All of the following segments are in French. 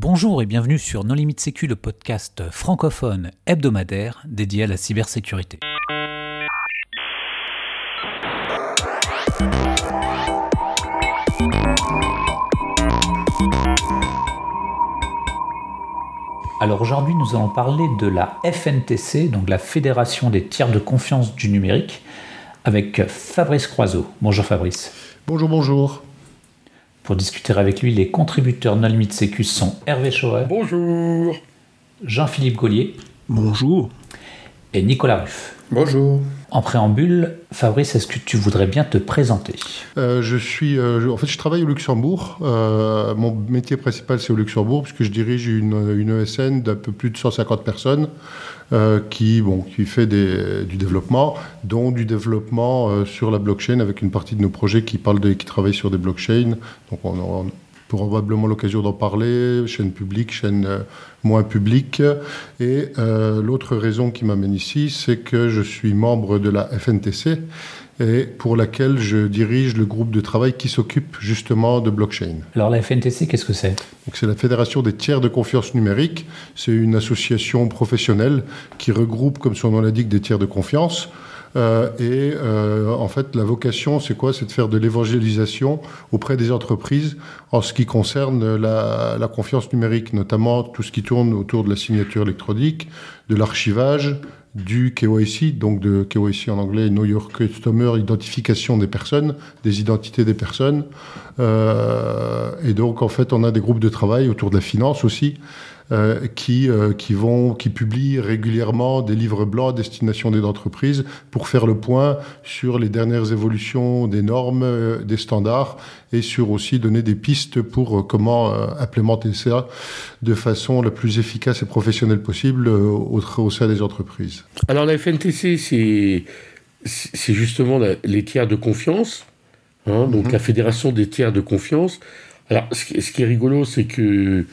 Bonjour et bienvenue sur Non Limite Sécu, le podcast francophone hebdomadaire dédié à la cybersécurité. Alors aujourd'hui, nous allons parler de la FNTC, donc la Fédération des tiers de confiance du numérique, avec Fabrice Croiseau. Bonjour Fabrice. Bonjour, bonjour. Pour discuter avec lui, les contributeurs Non Limite Sécu sont Hervé Chauret. Bonjour. Jean-Philippe Gaulier. Bonjour. Et Nicolas Ruff. Bonjour. En préambule, Fabrice, est-ce que tu voudrais bien te présenter? Euh, Je suis, euh, en fait, je travaille au Luxembourg. Euh, mon métier principal, c'est au Luxembourg, puisque je dirige une, une ESN d'un peu plus de 150 personnes qui, bon, qui fait du développement, dont du développement sur la blockchain, avec une partie de nos projets qui parlent de, qui travaillent sur des blockchains. Donc, on, on probablement l'occasion d'en parler, chaîne publique, chaîne euh, moins publique. Et euh, l'autre raison qui m'amène ici, c'est que je suis membre de la FNTC et pour laquelle je dirige le groupe de travail qui s'occupe justement de blockchain. Alors la FNTC, qu'est-ce que c'est? C'est la Fédération des tiers de confiance numérique. C'est une association professionnelle qui regroupe, comme son nom l'indique, des tiers de confiance. Euh, et euh, en fait, la vocation, c'est quoi? C'est de faire de l'évangélisation auprès des entreprises en ce qui concerne la, la, confiance numérique, notamment tout ce qui tourne autour de la signature électronique, de l'archivage, du KYC, donc de KYC en anglais, Know Your Customer, identification des personnes, des identités des personnes. Euh, et donc, en fait, on a des groupes de travail autour de la finance aussi, euh, qui, euh, qui, vont, qui publient régulièrement des livres blancs à destination des entreprises pour faire le point sur les dernières évolutions des normes, euh, des standards et sur aussi donner des pistes pour comment implémenter ça de façon la plus efficace et professionnelle possible au, au sein des entreprises. Alors la FNTC, c'est c'est justement les tiers de confiance, hein, donc mm-hmm. la fédération des tiers de confiance. Alors ce qui est rigolo, c'est que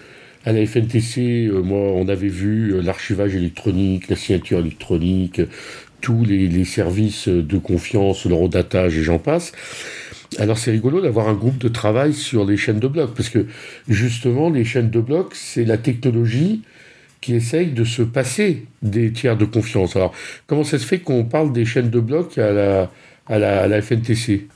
à la FNTC, moi, on avait vu euh, l'archivage électronique, la signature électronique, tous les, services de confiance, l'eurodatage et j'en passe. Alors c'est rigolo d'avoir un groupe de travail sur les chaînes de blocs, parce que justement, les chaînes de blocs, c'est la technologie qui essaye de se passer des tiers de confiance. Alors, comment ça se fait qu'on parle des chaînes de blocs à la, la,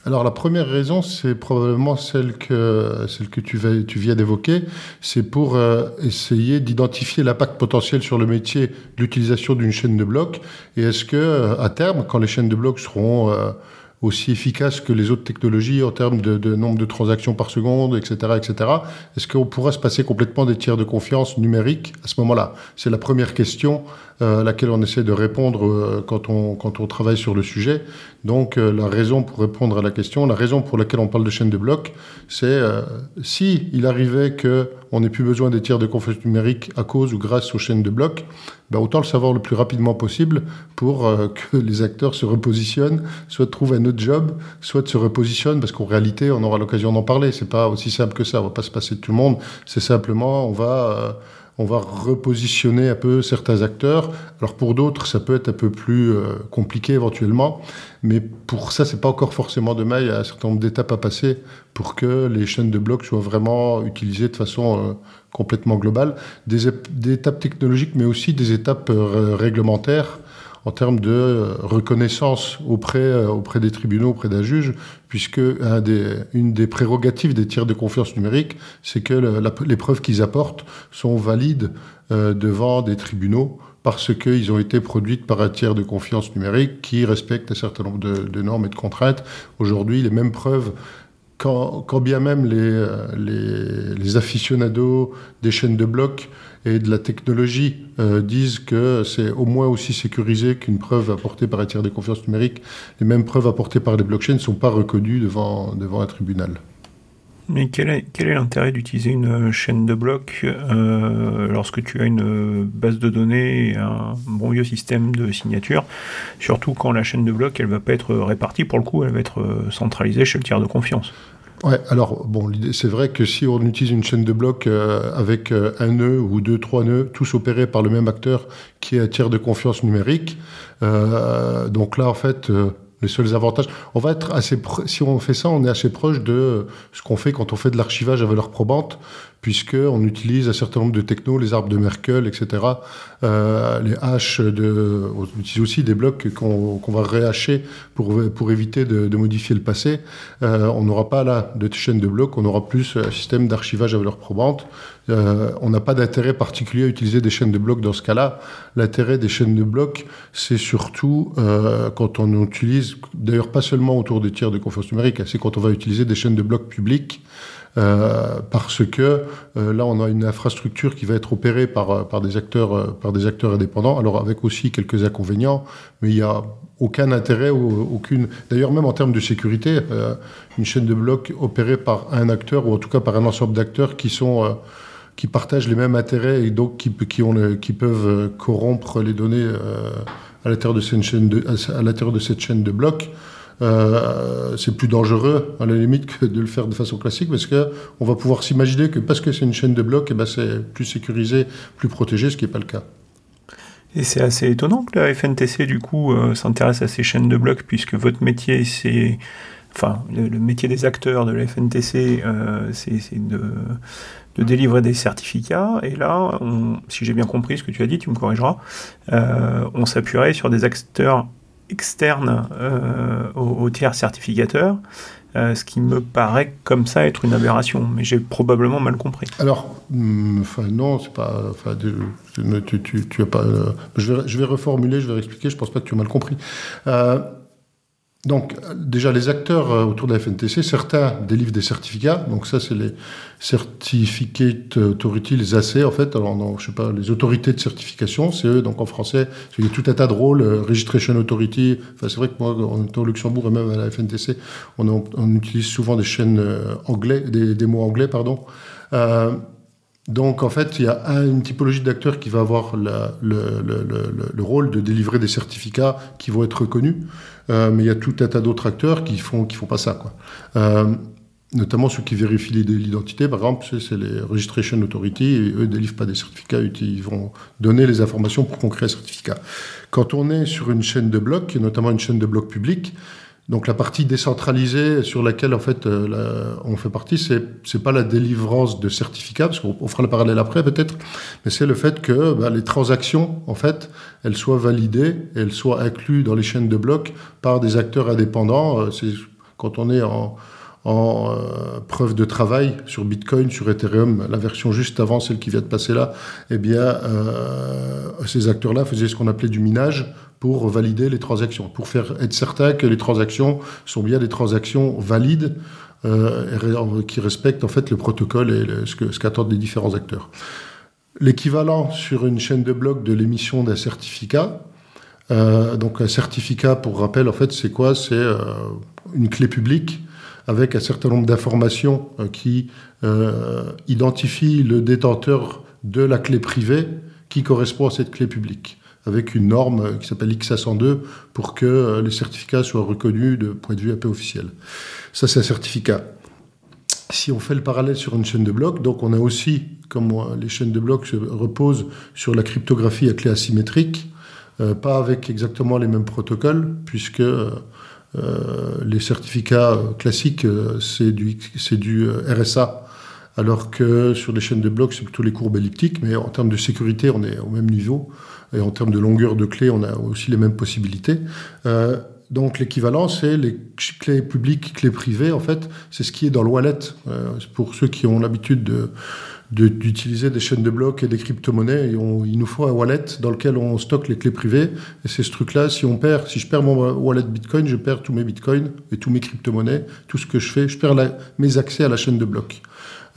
Alors la première raison, c'est probablement celle que, celle que tu, viens d'évoquer, c'est pour euh, essayer d'identifier l'impact potentiel sur le métier de l'utilisation d'une chaîne de blocs. Et est-ce que euh, à terme, quand les chaînes de blocs seront euh, aussi efficaces que les autres technologies en termes de, de nombre de transactions par seconde, etc., etc. Est-ce qu'on pourra se passer complètement des tiers de confiance numériques à ce moment-là? C'est la première question à laquelle on essaie de répondre euh, quand, on, quand on travaille sur le sujet. Donc euh, la raison pour répondre à la question, la raison pour laquelle on parle de chaîne de blocs, c'est si il arrivait que on n'ait plus besoin des tiers de confiance numérique à cause ou grâce aux chaînes de blocs, ben autant le savoir le plus rapidement possible pour que les acteurs se repositionnent, soit trouvent un autre job, soit se repositionnent, parce qu'en réalité, on aura l'occasion d'en parler. C'est pas aussi simple que ça. On va pas se passer de tout le monde. C'est simplement, on va on va repositionner un peu certains acteurs. Alors pour d'autres, ça peut être un peu plus euh, compliqué éventuellement, mais pour ça, c'est pas encore forcément demain. Il y a un certain nombre d'étapes à passer pour que les chaînes de blocs soient vraiment utilisées de façon euh, complètement globale. Des, des, étapes technologiques, mais aussi des étapes euh, réglementaires en termes de euh, reconnaissance auprès, euh, auprès des tribunaux, auprès d'un juge, puisque une des prérogatives des tiers de confiance numérique, c'est que les preuves qu'ils apportent sont valides euh, devant des tribunaux parce qu'ils ont été produites par un tiers de confiance numérique qui respecte un certain nombre de normes et de contraintes. Aujourd'hui, les mêmes preuves quand, bien même les, les, les, aficionados des chaînes de blocs et de la technologie euh, disent que c'est au moins aussi sécurisé qu'une preuve apportée par un tiers de confiance numérique. Les mêmes preuves apportées par les blockchains ne sont pas reconnues devant, devant un tribunal. Mais quel est, l'intérêt d'utiliser une chaîne de blocs euh, lorsque tu as une base de données et un bon vieux système de signature? Surtout quand la chaîne de blocs, elle ne va pas être répartie, pour le coup, elle va être centralisée chez le tiers de confiance. Ouais, alors bon, c'est vrai que si on utilise une chaîne de blocs euh, avec euh, un nœud ou deux, trois nœuds, tous opérés par le même acteur qui est un tiers de confiance numérique, euh, donc là en fait euh, les seuls avantages, on va être assez, si on fait ça, on est assez proche de ce qu'on fait quand on fait de l'archivage à valeur probante, puisqu'on utilise un certain nombre de technos, les arbres de Merkel, etc., euh, les haches, de, on utilise aussi des blocs qu'on va rehacher pour, pour éviter de, modifier le passé. Euh, on n'aura pas là de chaîne de blocs, on aura plus un système d'archivage à valeur probante. Euh, on n'a pas d'intérêt particulier à utiliser des chaînes de blocs dans ce cas-là. L'intérêt des chaînes de blocs, c'est surtout euh, quand on utilise, d'ailleurs pas seulement autour des tiers de confiance numérique, c'est quand on va utiliser des chaînes de blocs publiques euh, parce que euh, là, on a une infrastructure qui va être opérée par, euh, par, des acteurs, par des acteurs indépendants, alors avec aussi quelques inconvénients, mais il n'y a aucun intérêt, aucune. D'ailleurs, même en termes de sécurité, une chaîne de blocs opérée par un acteur, ou en tout cas par un ensemble d'acteurs qui sont qui partagent les mêmes intérêts et donc qui, peuvent corrompre les données à l'intérieur de, cette chaîne de, à l'intérieur de cette chaîne de blocs. Euh, c'est plus dangereux à la limite que de le faire de façon classique parce que on va pouvoir s'imaginer que parce que c'est une chaîne de blocs, eh ben c'est plus sécurisé, plus protégé, ce qui n'est pas le cas. Et c'est assez étonnant que la FNTC du coup euh, s'intéresse à ces chaînes de blocs puisque votre métier c'est enfin le, métier des acteurs de la FNTC euh, c'est de, délivrer des certificats et là si j'ai bien compris ce que tu as dit tu me corrigeras on s'appuierait sur des acteurs externe euh, au, tiers certificateur, euh, ce qui me paraît comme ça être une aberration, mais j'ai probablement mal compris. Alors, mm, enfin non, c'est pas, tu, tu, tu, as pas, euh, je, vais, je, vais, reformuler, je vais expliquer. Je pense pas que tu as mal compris. Donc, déjà, les acteurs euh, autour de la FNTC, certains délivrent des certificats. Donc, ça, c'est les Certificate Authority, les AC, en fait. Alors, non, je sais pas, les autorités de certification, c'est eux. Donc, en français, il y a tout un tas de rôles. Euh, Registration Authority. Enfin, c'est vrai que moi, en étant au Luxembourg et même à la FNTC, on, utilise souvent des chaînes euh, anglais, des, mots anglais, pardon. Donc, en fait, il y a une typologie d'acteurs qui va avoir le, le, le, le, rôle de délivrer des certificats qui vont être reconnus. Euh, mais il y a tout un tas d'autres acteurs qui font qui font pas ça, quoi. Euh, notamment ceux qui vérifient l'identité, par exemple, c'est les Registration Authority, et eux délivrent pas des certificats, ils vont donner les informations pour qu'on crée un certificat. Quand on est sur une chaîne de blocs, notamment une chaîne de blocs publics, donc la partie décentralisée sur laquelle en fait euh, on fait partie, c'est c'est pas la délivrance de certificats, parce qu'on fera le parallèle après peut-être, mais c'est le fait que bah, les transactions en fait elles soient validées, elles soient incluses dans les chaînes de blocs par des acteurs indépendants. Euh, c'est quand on est en euh, preuve de travail sur Bitcoin, sur Ethereum, la version juste avant, celle qui vient de passer là, eh bien, ces acteurs-là faisaient ce qu'on appelait du minage pour valider les transactions, pour faire être certain que les transactions sont bien des transactions valides euh, qui respectent en fait le protocole et ce qu'attendent les différents acteurs. L'équivalent sur une chaîne de blocs de l'émission d'un certificat. Euh, donc un certificat, pour rappel, en fait, c'est quoi? C'est euh, une clé publique avec un certain nombre d'informations qui identifient le détenteur de la clé privée qui correspond à cette clé publique, avec une norme euh, qui s'appelle X502 pour que les certificats soient reconnus de point de vue peu officiel. Ça, c'est un certificat. Si on fait le parallèle sur une chaîne de blocs, donc on a aussi, comme les chaînes de blocs se reposent sur la cryptographie à clé asymétrique, pas avec exactement les mêmes protocoles, puisque euh, les certificats classiques, euh, c'est du, du euh, RSA, alors que sur les chaînes de blocs, c'est plutôt les courbes elliptiques, mais en termes de sécurité, on est au même niveau, et en termes de longueur de clé, on a aussi les mêmes possibilités. donc l'équivalent, c'est les clés publiques, clés privées, en fait, c'est ce qui est dans le wallet. pour ceux qui ont l'habitude de d'utiliser des chaînes de blocs et des crypto-monnaies. il nous faut un wallet dans lequel on stocke les clés privées. Et c'est ce truc-là, si on perd, si je perds mon wallet Bitcoin, je perds tous mes Bitcoins et tous mes crypto-monnaies, tout ce que je fais, je perds mes accès à la chaîne de blocs.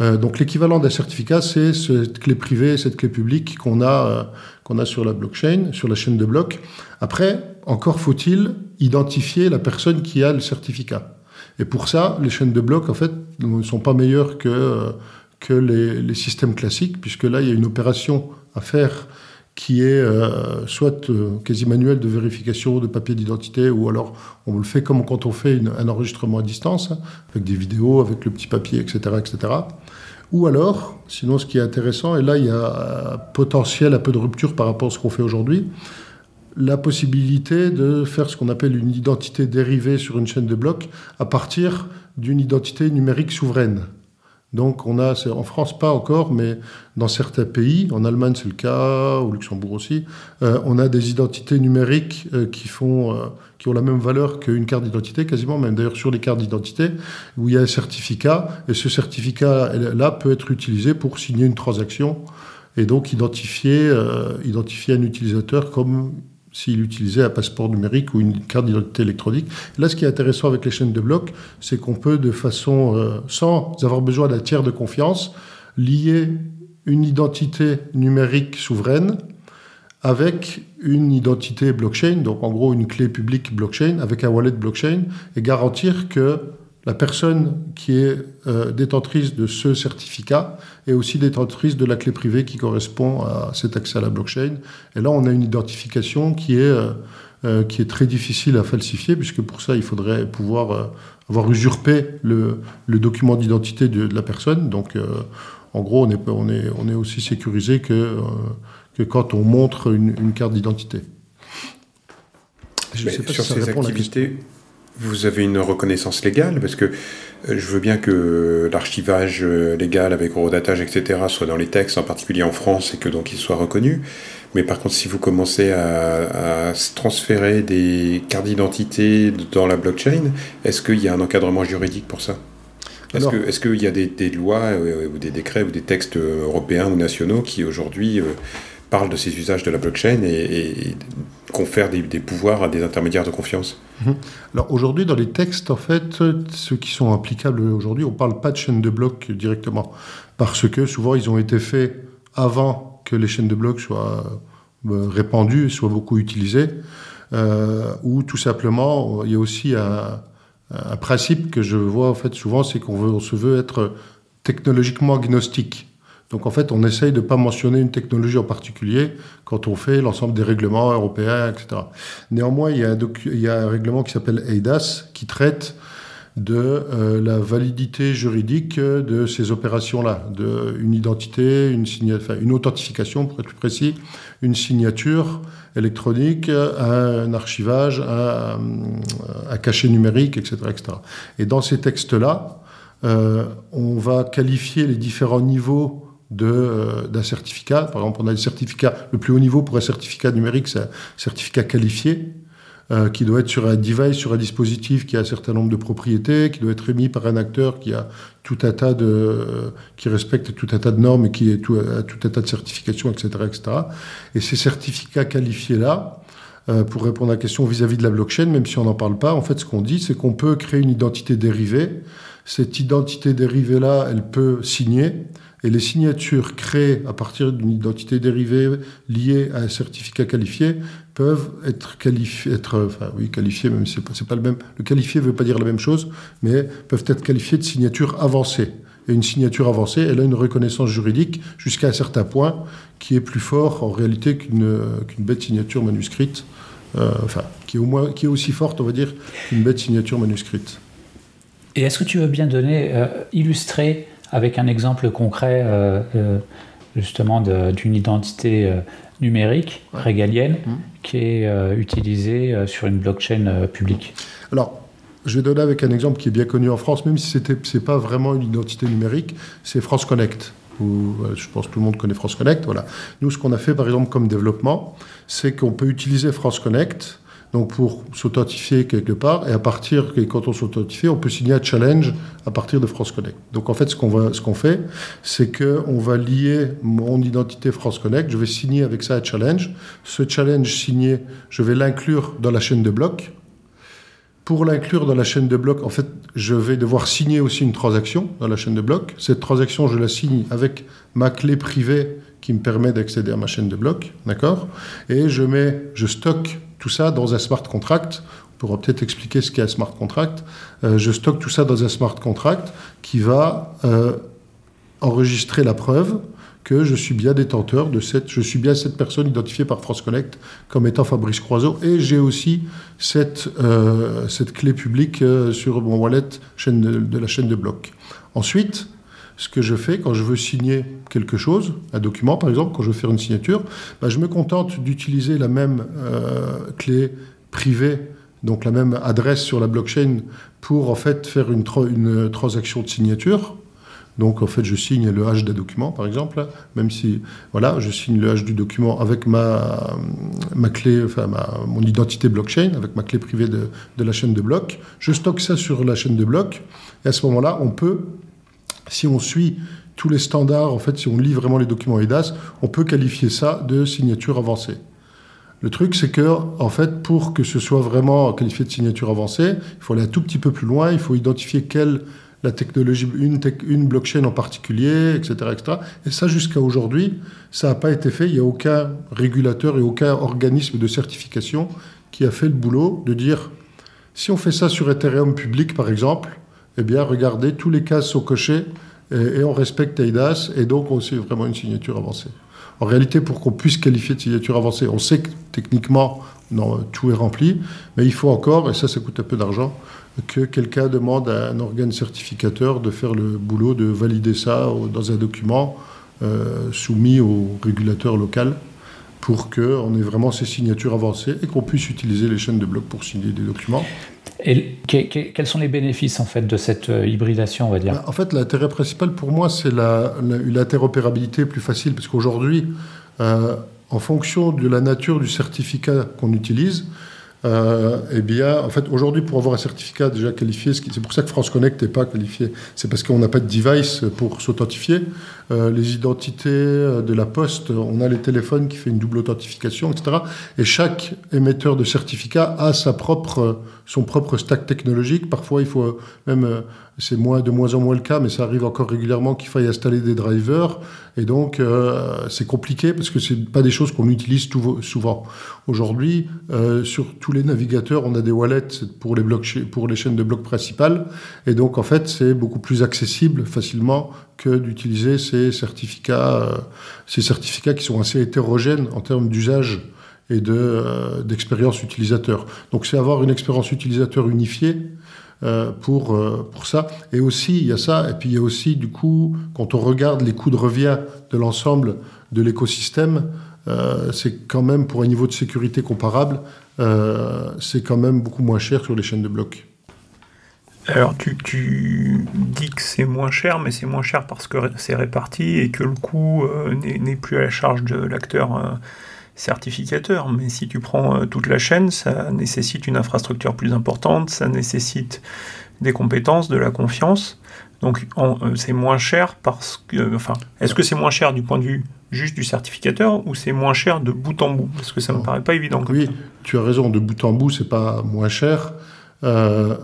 Euh, donc l'équivalent d'un certificat, c'est cette clé privée, cette clé publique qu'on a, euh, a sur la blockchain, sur la chaîne de blocs. Après, encore faut-il identifier la personne qui a le certificat. Et pour ça, les chaînes de blocs, en fait, ne sont pas meilleures que euh, que les, systèmes classiques, puisque là, il y a une opération à faire qui est euh, soit euh, quasi manuel de vérification de papier d'identité, ou alors on le fait comme quand on fait un enregistrement à distance, hein, avec des vidéos, avec le petit papier, etc., etc. Ou alors, sinon ce qui est intéressant, et là il y a potentiel un peu de rupture par rapport à ce qu'on fait aujourd'hui, la possibilité de faire ce qu'on appelle une identité dérivée sur une chaîne de blocs à partir d'une identité numérique souveraine. Donc on a, en France pas encore, mais dans certains pays, en Allemagne c'est le cas, au Luxembourg aussi, euh, on a des identités numériques euh, qui font, euh, qui ont la même valeur qu'une carte d'identité, quasiment même. D'ailleurs sur les cartes d'identité, où il y a un certificat, et ce certificat-là peut être utilisé pour signer une transaction et donc identifier, identifier un utilisateur comme s'il utilisait un passeport numérique ou une carte d'identité électronique. Là, ce qui est intéressant avec les chaînes de blocs, c'est qu'on peut, de façon, euh, sans avoir besoin d'un tiers de confiance, lier une identité numérique souveraine avec une identité blockchain, donc en gros une clé publique blockchain, avec un wallet blockchain, et garantir que la personne qui est euh, détentrice de ce certificat est aussi détentrice de la clé privée qui correspond à cet accès à la blockchain. Et là, on a une identification qui est, euh, euh, qui est très difficile à falsifier, puisque pour ça, il faudrait pouvoir avoir usurpé le, le document d'identité de, la personne. Donc, en gros, on est, on, est, on est aussi sécurisé que, que quand on montre une, carte d'identité. Je ne sais pas sur si ça ces activités, vous avez une reconnaissance légale Parce que euh, je veux bien que l'archivage euh, légal avec eurodatage, etc., soit dans les textes, en particulier en France, et que donc il soit reconnu. Mais par contre, si vous commencez à, transférer des cartes d'identité dans la blockchain, est-ce qu'il y a un encadrement juridique pour ça? Est-ce qu'il y a des, lois euh, ou des décrets ou des textes européens ou nationaux qui aujourd'hui parlent de ces usages de la blockchain et, confèrent des, pouvoirs à des intermédiaires de confiance mhm. Alors aujourd'hui, dans les textes, en fait, ceux qui sont applicables aujourd'hui, on ne parle pas de chaîne de blocs directement, parce que souvent ils ont été faits avant que les chaînes de blocs soient euh, répandues, soient beaucoup utilisées, euh, ou tout simplement, il y a aussi un, un, principe que je vois en fait souvent, c'est qu'on se veut être technologiquement agnostique. Donc en fait, on essaye de ne pas mentionner une technologie en particulier quand on fait l'ensemble des règlements européens, etc. Néanmoins, il y a un, il y a un règlement qui s'appelle EIDAS qui traite de euh, la validité juridique de ces opérations-là, de une identité, une, enfin, une authentification pour être plus précis, une signature électronique, un archivage, un, cachet numérique, etc., etc. Et dans ces textes-là, euh, on va qualifier les différents niveaux d'un certificat. Par exemple, on a le certificat, le plus haut niveau pour un certificat numérique, c'est un certificat qualifié, euh, qui doit être sur un device, sur un dispositif qui a un certain nombre de propriétés, qui doit être émis par un acteur qui a tout un tas de, euh, qui respecte tout un tas de normes et qui est a tout un tas de certifications, etc., etc. Et ces certificats qualifiés-là, pour répondre à la question vis-à-vis de la blockchain, même si on n'en parle pas, en fait, ce qu'on dit, c'est qu'on peut créer une identité dérivée. Cette identité dérivée-là, elle peut signer et les signatures créées à partir d'une identité dérivée liée à un certificat qualifié peuvent être qualifiées, être, enfin oui, qualifiées, c'est pas, pas le même. Le qualifié ne veut pas dire la même chose, mais peuvent être qualifiées de signature avancée. Et une signature avancée, elle a une reconnaissance juridique jusqu'à un certain point qui est plus fort en réalité qu'une bête signature manuscrite. Euh, enfin, qui est, qui est aussi forte, on va dire, qu'une bête signature manuscrite. Et est-ce que tu veux bien donner, euh, illustrer avec un exemple concret euh, euh, justement d'une identité euh, numérique régalienne mmh. qui est utilisée sur une blockchain publique? Alors, je vais donner avec un exemple qui est bien connu en France, même si ce n'est pas vraiment une identité numérique, c'est France Connect. je pense que tout le monde connaît France Connect. Voilà. Nous, ce qu'on a fait, par exemple, comme développement, c'est qu'on peut utiliser France Connect donc pour s'authentifier quelque part, et à partir, quand on s'authentifie, on peut signer un challenge à partir de France Connect. Donc en fait, ce qu'on ce fait, c'est qu'on va lier mon identité France Connect, je vais signer avec ça un challenge. Ce challenge signé, je vais l'inclure dans la chaîne de blocs. Pour l'inclure dans la chaîne de blocs, en fait, je vais devoir signer aussi une transaction dans la chaîne de blocs. Cette transaction, je la signe avec ma clé privée qui me permet d'accéder à ma chaîne de blocs, d'accord? Et je mets, je stocke tout ça dans un smart contract. On pourra peut-être expliquer ce qu'est un smart contract. Euh, je stocke tout ça dans un smart contract qui va euh, enregistrer la preuve que je suis bien détenteur de cette, je suis bien cette personne identifiée par France Connect comme étant Fabrice Croiseau, et j'ai aussi cette, euh, cette clé publique sur mon wallet chaîne de, la chaîne de blocs. Ensuite, ce que je fais quand je veux signer quelque chose, un document par exemple, quand je veux faire une signature, bah, je me contente d'utiliser la même euh, clé privée, donc la même adresse sur la blockchain pour en fait faire une, transaction de signature. Donc en fait, je signe le hash d'un document, par exemple, même si voilà, je signe le hash du document avec ma, clé, enfin mon identité blockchain, avec ma clé privée de, de la chaîne de blocs. Je stocke ça sur la chaîne de blocs, et à ce moment-là, on peut, si on suit tous les standards, en fait, si on lit vraiment les documents EIDAS, on peut qualifier ça de signature avancée. Le truc, c'est que, en fait, pour que ce soit vraiment qualifié de signature avancée, il faut aller un tout petit peu plus loin, il faut identifier quelle la technologie, une, blockchain en particulier, etc. etc. Et ça, jusqu'à aujourd'hui, ça n'a pas été fait. Il n'y a aucun régulateur et aucun organisme de certification qui a fait le boulot de dire, si on fait ça sur Ethereum public, par exemple, eh bien, regardez, tous les cas sont cochés et, on respecte EIDAS, et donc on sait vraiment une signature avancée. En réalité, pour qu'on puisse qualifier de signature avancée, on sait que techniquement, tout est rempli, mais il faut encore, et ça, ça coûte un peu d'argent, que quelqu'un demande à un organe certificateur de faire le boulot, de valider ça dans un document euh, soumis au régulateur local pour qu'on ait vraiment ces signatures avancées et qu'on puisse utiliser les chaînes de blocs pour signer des documents. Et quels sont les bénéfices en fait de cette euh, hybridation, bah, En fait, l'intérêt principal pour moi, c'est l'interopérabilité plus facile, parce qu'aujourd'hui, euh, en fonction de la nature du certificat qu'on utilise, euh, eh bien, en fait, aujourd'hui, pour avoir un certificat déjà qualifié, c'est pour ça que France Connect n'est pas qualifié. C'est parce qu'on n'a pas de device pour s'authentifier. Euh, les identités euh, de la poste, on a les téléphones qui fait une double authentification, etc. Et chaque émetteur de certificat a sa propre, son propre stack technologique. Parfois, il faut même c'est moins, de moins en moins le cas, mais ça arrive encore régulièrement qu'il faille installer des drivers. Et donc, euh, c'est compliqué parce que ce pas des choses qu'on utilise souvent. Aujourd'hui, euh, sur tous les navigateurs, on a des wallets pour les, chaînes de blocs principales. Et donc, en fait, c'est beaucoup plus accessible facilement que d'utiliser ces certificats, euh, ces certificats qui sont assez hétérogènes en termes d'usage et d'expérience utilisateur. Donc, c'est avoir une expérience utilisateur unifiée pour, euh, pour ça. Et aussi, il y a ça, et puis il y a aussi, du coup, quand on regarde les coûts de revient de l'ensemble de l'écosystème, euh, c'est quand même, pour un niveau de sécurité comparable, c'est quand même beaucoup moins cher sur les chaînes de blocs. Alors tu, dis que c'est moins cher, mais c'est moins cher parce que c'est réparti et que le coût n'est plus à la charge de l'acteur certificateur, mais si tu prends euh, toute la chaîne, ça nécessite une infrastructure plus importante, ça nécessite des compétences, de la confiance. Donc euh, c'est moins cher parce que, enfin, est-ce que c'est moins cher du point de vue juste du certificateur ou c'est moins cher de bout en bout? Parce que ça me paraît pas évident. Oui, tu as raison, de bout en bout, c'est pas moins cher. Euh,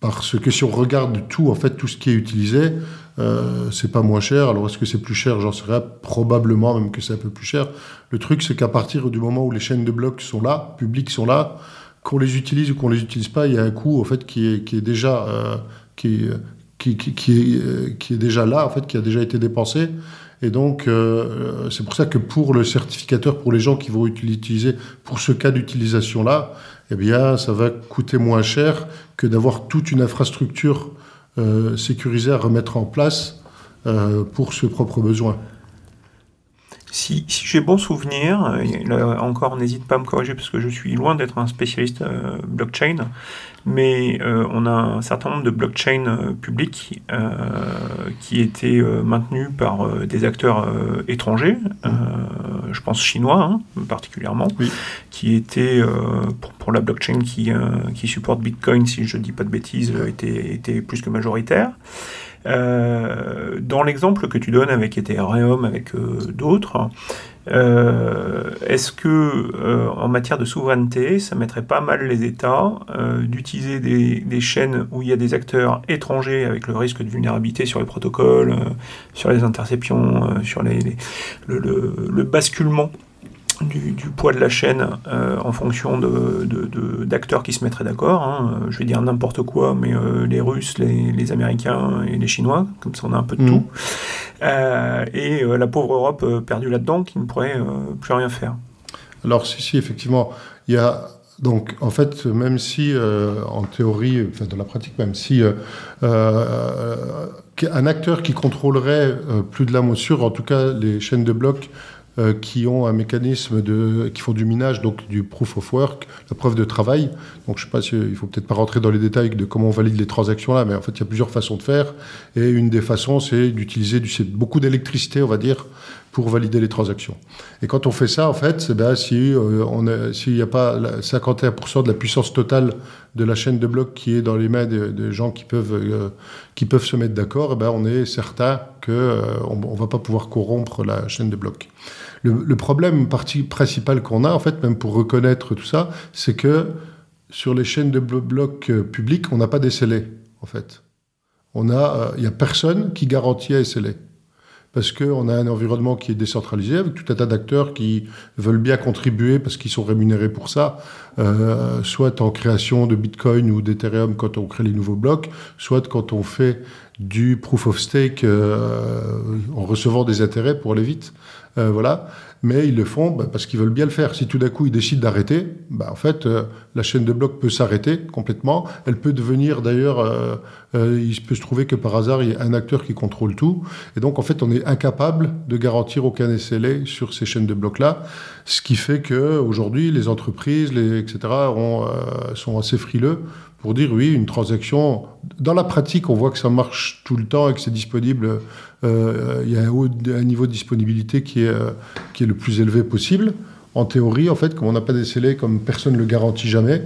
parce que si on regarde tout, en fait, tout ce qui est utilisé, euh, c'est pas moins cher. Alors est-ce que c'est plus cher? J'en sais Probablement même que c'est un peu plus cher. Le truc, c'est qu'à partir du moment où les chaînes de blocs sont là, publiques sont là, qu'on les utilise ou qu'on les utilise pas, il y a un coût en fait qui est, qui est déjà euh, qui, qui, qui, est, euh, qui est déjà là, en fait, qui a déjà été dépensé. Et donc, c'est pour ça que pour le certificateur, pour les gens qui vont utiliser, pour ce cas d'utilisation-là, eh bien, ça va coûter moins cher que d'avoir toute une infrastructure euh, sécurisée à remettre en place euh, pour ce propre besoin. Si, j'ai bon souvenir, euh, encore n'hésite pas à me corriger parce que je suis loin d'être un spécialiste blockchain, mais on a un certain nombre de blockchains publics qui étaient maintenus par des acteurs étrangers, je pense chinois hein, particulièrement, qui étaient pour, la blockchain qui, qui supporte Bitcoin, si je ne dis pas de bêtises, était, était plus que majoritaire. Euh, dans l'exemple que tu donnes avec Ethereum, avec euh, d'autres, euh, est-ce que en matière de souveraineté, ça mettrait pas mal les États d'utiliser des, chaînes où il y a des acteurs étrangers avec le risque de vulnérabilité sur les protocoles, sur les interceptions, sur les, le, basculement du, poids de la chaîne euh, en fonction d'acteurs de, qui se mettraient d'accord. Hein. Je vais dire n'importe quoi, mais euh, les Russes, les, Américains et les Chinois, comme ça on a un peu de mm. tout. Euh, et la pauvre Europe perdue là-dedans qui ne pourrait plus rien faire. Alors si, si, effectivement, il y a... Donc, en fait, même si, en théorie, enfin, dans la pratique, même si un acteur qui contrôlerait plus de la mesure, en tout cas les chaînes de blocs, euh, qui ont un mécanisme de, qui font du minage, donc du proof of work, la preuve de travail. Donc je sais pas si, il faut peut-être pas rentrer dans les détails de comment on valide les transactions là, mais en fait il y a plusieurs façons de faire. Et une des façons, c'est d'utiliser beaucoup d'électricité, on va dire, pour valider les transactions. Et quand on fait ça, en fait, si euh, on s'il n'y a pas 51% de la puissance totale de la chaîne de blocs qui est dans les mains des gens qui peuvent euh, qui peuvent se mettre d'accord, eh ben on est certain que euh, ne va pas pouvoir corrompre la chaîne de blocs. Le, problème principal qu'on a, en fait, même pour reconnaître tout ça, c'est que sur les chaînes de blocs publics, on n'a pas des scellés, en fait. A, il y a personne qui garantit à SLA parce qu'on a un environnement qui est décentralisé, avec tout un tas d'acteurs qui veulent bien contribuer parce qu'ils sont rémunérés pour ça, euh, soit en création de Bitcoin ou d'Ethereum quand on crée les nouveaux blocs, soit quand on fait du proof of stake euh, en recevant des intérêts pour aller vite. Euh, voilà mais ils le font bah, parce qu'ils veulent bien le faire. Si tout d'un coup ils décident d'arrêter, bah, en fait, euh, la chaîne de blocs peut s'arrêter complètement. Elle peut devenir d'ailleurs, il peut se trouver que par hasard il y a un acteur qui contrôle tout, et donc en fait on est incapable de garantir aucun SLA sur ces chaînes de blocs là, ce qui fait que aujourd'hui les entreprises, les etc. sont assez frileux pour dire oui, une transaction. Dans la pratique, on voit que ça marche tout le temps et que c'est disponible. Euh, il y a un, niveau de disponibilité qui est, euh, qui est le plus élevé possible. En théorie, en fait, comme on n'a pas décelé, comme personne ne le garantit jamais,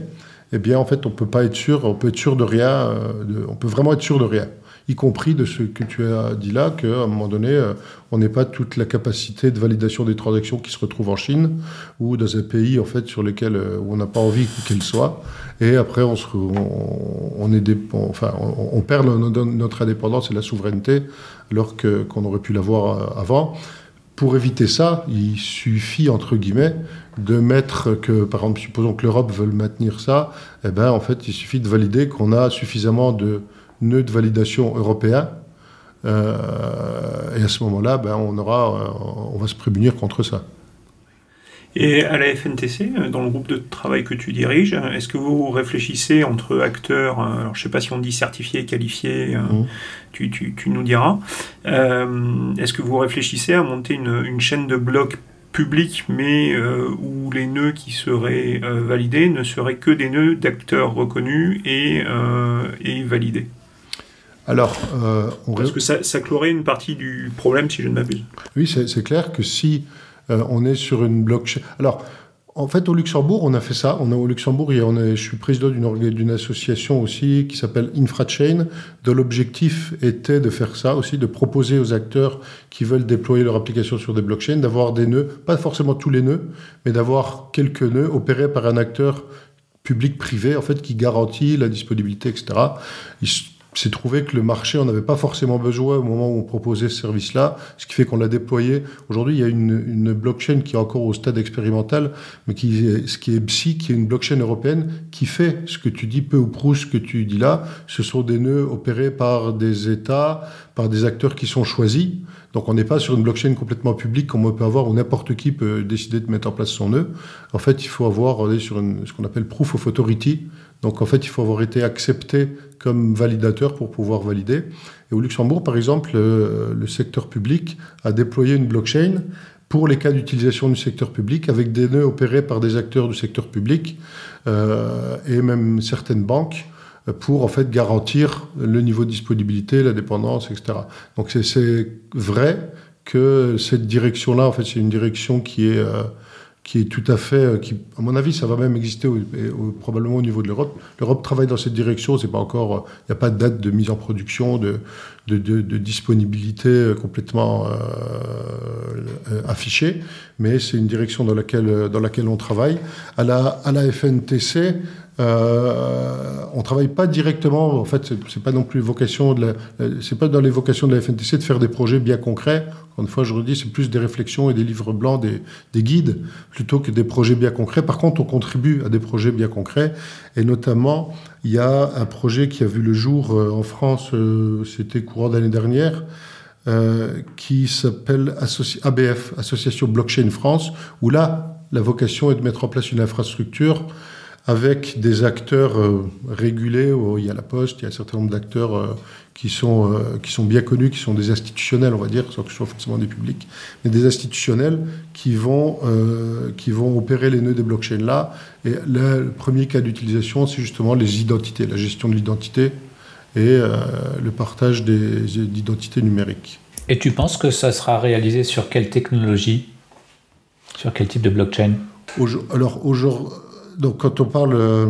eh bien, en fait, on peut pas être sûr. On peut être sûr de rien. Euh, on peut vraiment être sûr de rien y compris de ce que tu as dit là, qu'à un moment donné, euh, on n'ait pas toute la capacité de validation des transactions qui se retrouvent en Chine ou dans un pays en fait sur lequel euh, on n'a pas envie qu'elles soient. Et après, on, se, on, on, perd notre indépendance et la souveraineté alors qu'on aurait pu l'avoir euh, avant. Pour éviter ça, il suffit, entre guillemets, de mettre que, par exemple, supposons que l'Europe veut maintenir ça, eh ben, en fait, il suffit de valider qu'on a suffisamment de nœud de validation européen. Euh, et à ce moment-là, ben, on, aura, euh, on va se prémunir contre ça. Et à la FNTC, euh, dans le groupe de travail que tu diriges, est-ce que vous réfléchissez entre acteurs, alors je ne sais pas si on dit certifié, qualifié, mmh. tu, tu, tu, nous diras, est-ce que vous réfléchissez à monter une, une chaîne de blocs publics, mais où les nœuds qui seraient validés ne seraient que des nœuds d'acteurs reconnus et, et validés? Alors, euh, on Parce que ça, ça, clorait une partie du problème, si je ne m'abuse. Oui, c'est clair que si euh, on est sur une blockchain. Alors, en fait, au Luxembourg, on a fait ça. On a, au Luxembourg, et on est, je suis président d'une association aussi qui s'appelle InfraChain, dont l'objectif était de faire ça aussi, de proposer aux acteurs qui veulent déployer leur application sur des blockchains d'avoir des nœuds, pas forcément tous les nœuds, mais d'avoir quelques nœuds opérés par un acteur public-privé, en fait, qui garantit la disponibilité, etc s'est trouvé que le marché en avait pas forcément besoin au moment où on proposait ce service-là, ce qui fait qu'on l'a déployé. Aujourd'hui, il y a une, une, blockchain qui est encore au stade expérimental, mais qui est, ce qui est PSI, qui est une blockchain européenne, qui fait ce que tu dis peu ou prou, ce que tu dis là. Ce sont des nœuds opérés par des États, par des acteurs qui sont choisis. Donc on n'est pas sur une blockchain complètement publique comme on peut avoir où n'importe qui peut décider de mettre en place son nœud. En fait, il faut avoir on est sur une, ce qu'on appelle proof of authority, donc en fait, il faut avoir été accepté comme validateur pour pouvoir valider. Et au Luxembourg, par exemple, le, secteur public a déployé une blockchain pour les cas d'utilisation du secteur public avec des nœuds opérés par des acteurs du secteur public euh, et même certaines banques pour en fait garantir le niveau de disponibilité, la dépendance, etc. Donc c'est vrai que cette direction-là, en fait, c'est une direction qui est euh, qui est tout à fait, euh, qui, à mon avis, ça va même exister probablement au niveau de l'Europe. L'Europe travaille dans cette direction, c'est pas encore, il n'y a pas de date de mise en production, de, de, de, disponibilité euh, complètement euh, affichée, mais c'est une direction dans laquelle, dans laquelle on travaille. À la, à la FNTC, euh, on travaille pas directement. En fait, c'est pas non plus vocation de c'est pas dans les vocations de la FNTC de faire des projets bien concrets. Encore une fois, je redis, c'est plus des réflexions et des livres blancs, des, des, guides, plutôt que des projets bien concrets. Par contre, on contribue à des projets bien concrets, et notamment, il y a un projet qui a vu le jour euh, en France, euh, c'était courant d'année dernière. Euh, qui s'appelle ABF, Association Blockchain France, où là, la vocation est de mettre en place une infrastructure avec des acteurs régulés. il y a la Poste, il y a un certain nombre d'acteurs qui, sont, euh, qui sont bien connus, qui sont des institutionnels, on va dire, sans que ce soit forcément des publics, mais des institutionnels qui vont, qui vont opérer les nœuds des blockchains là. Et le premier cas d'utilisation, c'est justement les identités, la gestion de l'identité et le partage d'identités numériques. Et tu penses que ça sera réalisé sur quelle technologie? Sur quel type de blockchain? Alors aujourd'hui donc, quand on parle euh,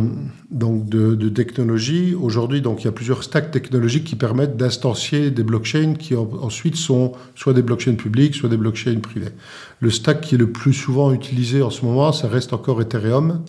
donc de, technologie, aujourd'hui, il y a plusieurs stacks technologiques qui permettent d'instancier des blockchains qui ensuite sont soit des blockchains publics, soit des blockchains privés. Le stack qui est le plus souvent utilisé en ce moment, ça reste encore Ethereum.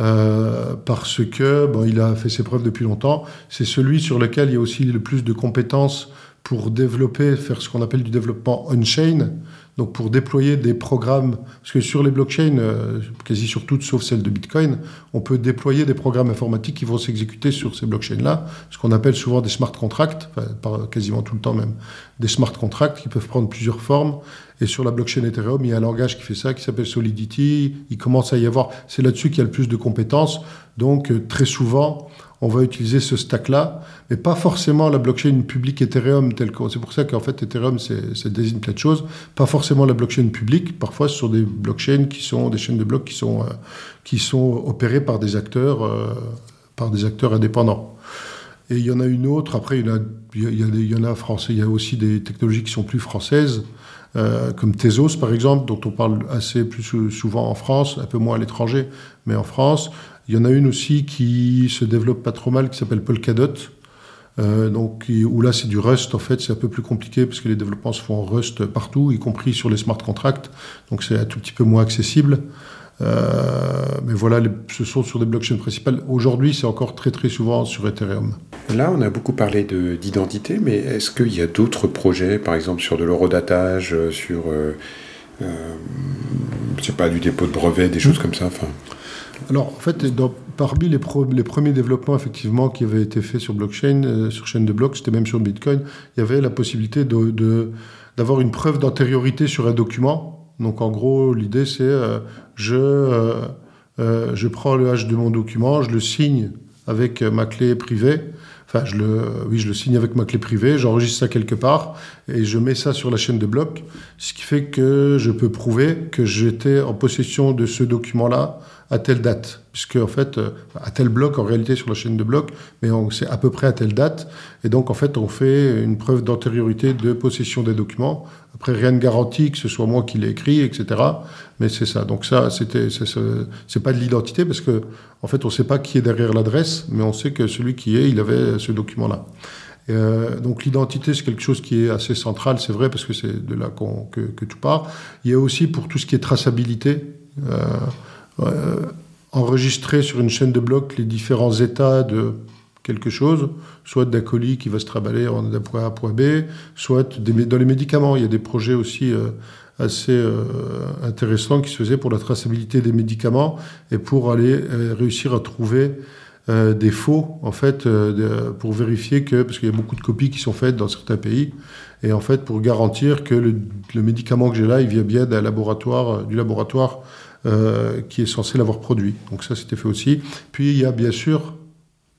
Euh, parce que bon, il a fait ses preuves depuis longtemps. C'est celui sur lequel il y a aussi le plus de compétences pour développer, faire ce qu'on appelle du développement on-chain, donc pour déployer des programmes, parce que sur les blockchains, euh, quasi sur toutes sauf celle de Bitcoin, on peut déployer des programmes informatiques qui vont s'exécuter sur ces blockchains-là, ce qu'on appelle souvent des smart contracts, enfin, quasiment tout le temps même, des smart contracts qui peuvent prendre plusieurs formes. Et sur la blockchain Ethereum, il y a un langage qui fait ça, qui s'appelle Solidity. Il commence à y avoir, c'est là-dessus qu'il y a le plus de compétences. Donc euh, très souvent, on va utiliser ce stack-là, mais pas forcément la blockchain publique Ethereum. C'est pour ça qu'en fait Ethereum, c'est désigne plein de choses. Pas forcément la blockchain publique. Parfois, ce sont des blockchains qui sont des chaînes de blocs qui sont euh, qui sont opérées par des acteurs euh, par des acteurs indépendants. Et il y en a une autre. Après, il y en a en a français. Il y a aussi des technologies qui sont plus françaises. Euh, comme Tezos par exemple, dont on parle assez plus souvent en France, un peu moins à l'étranger, mais en France. Il y en a une aussi qui se développe pas trop mal, qui s'appelle Polkadot. Euh, donc, où là, c'est du Rust, en fait, c'est un peu plus compliqué parce que les développements se font en Rust partout, y compris sur les smart contracts. Donc, c'est un tout petit peu moins accessible. Euh, mais voilà, ce sont sur des blockchains principales. Aujourd'hui, c'est encore très très souvent sur Ethereum. Là, on a beaucoup parlé d'identité, mais est-ce qu'il y a d'autres projets, par exemple sur de l'eurodatage, euh, sur, euh, je sais pas, du dépôt de brevets, des choses mmh. comme ça enfin... Alors, en fait, parmi les, premiers développements effectivement qui avaient été faits sur blockchain, euh, sur chaîne de blocs, c'était même sur Bitcoin, il y avait la possibilité d'avoir une preuve d'antériorité sur un document. Donc, en gros, l'idée, c'est euh, je, euh, je prends le hash de mon document, je le signe avec ma clé privée. Enfin, oui, je le signe avec ma clé privée, j'enregistre ça quelque part et je mets ça sur la chaîne de blocs, ce qui fait que je peux prouver que j'étais en possession de ce document-là à telle date, puisque en fait, euh, à tel bloc en réalité sur la chaîne de blocs, mais c'est à peu près à telle date, et donc en fait on fait une preuve d'antériorité de possession des documents. Après rien ne garantit que ce soit moi qui l'ai écrit, etc. Mais c'est ça. Donc ça, c'était, c'est pas de l'identité parce que en fait on ne sait pas qui est derrière l'adresse, mais on sait que celui qui est, il avait ce document-là. Euh, donc l'identité, c'est quelque chose qui est assez central, c'est vrai, parce que c'est de là que, que, tout part. Il y a aussi pour tout ce qui est traçabilité, euh, euh, enregistrer sur une chaîne de blocs les différents états de quelque chose, soit d'un colis qui va se travailler d'un point A à point B, soit dans les médicaments. Il y a des projets aussi euh, assez euh, intéressants qui se faisaient pour la traçabilité des médicaments et pour aller réussir à trouver des faux, en fait, pour vérifier que, parce qu'il y a beaucoup de copies qui sont faites dans certains pays, et en fait, pour garantir que le, le médicament que j'ai là, il vient bien d'un laboratoire, du laboratoire euh, qui est censé l'avoir produit. Donc ça, c'était fait aussi. Puis il y a bien sûr